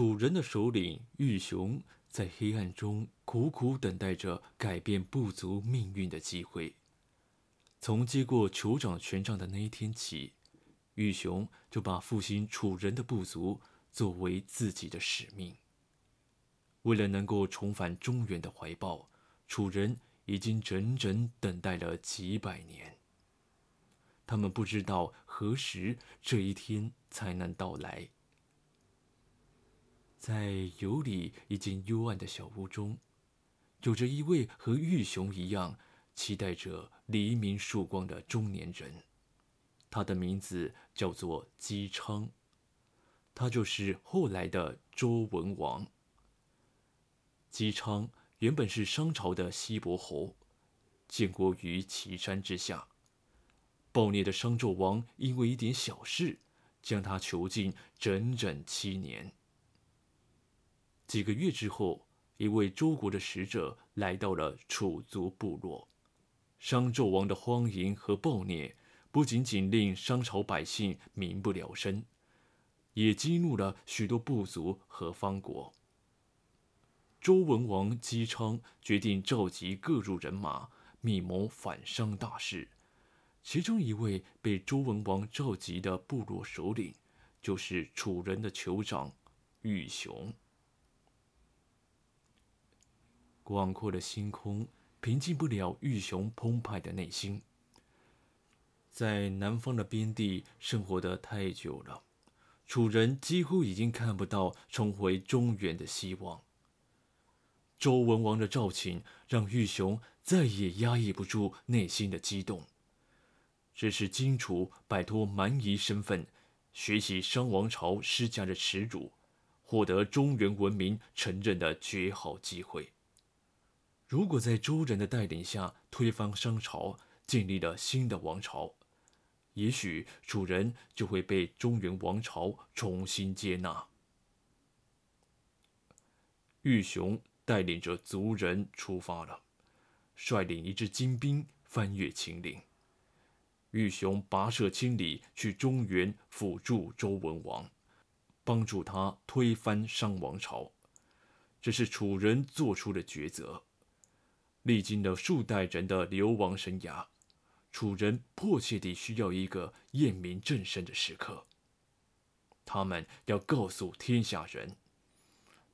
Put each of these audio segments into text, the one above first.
楚人的首领玉雄在黑暗中苦苦等待着改变部族命运的机会。从接过酋长权杖的那一天起，玉雄就把复兴楚人的部族作为自己的使命。为了能够重返中原的怀抱，楚人已经整整等待了几百年。他们不知道何时这一天才能到来。在有里一间幽暗的小屋中，有着一位和玉雄一样期待着黎明曙光的中年人。他的名字叫做姬昌，他就是后来的周文王。姬昌原本是商朝的西伯侯，建国于岐山之下。暴虐的商纣王因为一点小事，将他囚禁整整七年。几个月之后，一位周国的使者来到了楚族部落。商纣王的荒淫和暴虐，不仅仅令商朝百姓民不聊生，也激怒了许多部族和方国。周文王姬昌决定召集各路人马，密谋反商大事。其中一位被周文王召集的部落首领，就是楚人的酋长玉雄。广阔的星空平静不了玉雄澎湃的内心。在南方的边地生活的太久了，楚人几乎已经看不到重回中原的希望。周文王的召请让玉雄再也压抑不住内心的激动，这是荆楚摆脱蛮夷身份，学习商王朝施加的耻辱，获得中原文明承认的绝好机会。如果在周人的带领下推翻商朝，建立了新的王朝，也许楚人就会被中原王朝重新接纳。玉雄带领着族人出发了，率领一支精兵翻越秦岭。玉雄跋涉千里去中原辅助周文王，帮助他推翻商王朝，这是楚人做出的抉择。历经了数代人的流亡生涯，楚人迫切地需要一个验明正身的时刻。他们要告诉天下人，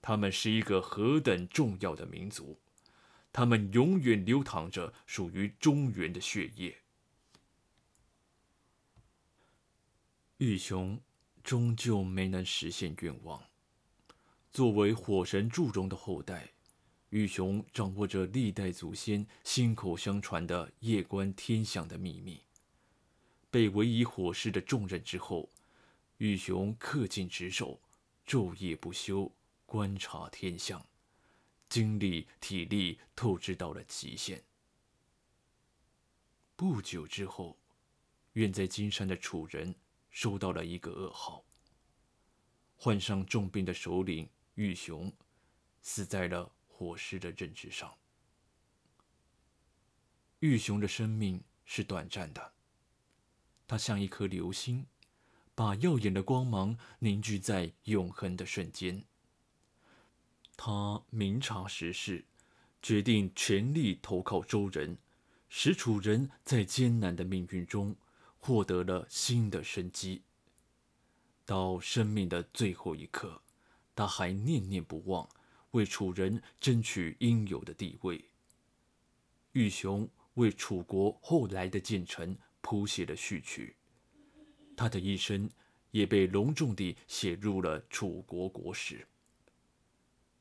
他们是一个何等重要的民族，他们永远流淌着属于中原的血液。玉雄终究没能实现愿望，作为火神祝融的后代。玉雄掌握着历代祖先心口相传的夜观天象的秘密。被委以火师的重任之后，玉雄恪尽职守，昼夜不休观察天象，精力体力透支到了极限。不久之后，远在金山的楚人收到了一个噩耗：患上重病的首领玉雄死在了。火师的认知上，玉雄的生命是短暂的。他像一颗流星，把耀眼的光芒凝聚在永恒的瞬间。他明察时势，决定全力投靠周人，使楚人在艰难的命运中获得了新的生机。到生命的最后一刻，他还念念不忘。为楚人争取应有的地位。玉雄为楚国后来的建成谱写了序曲，他的一生也被隆重地写入了楚国国史。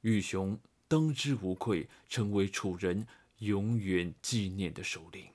玉雄当之无愧成为楚人永远纪念的首领。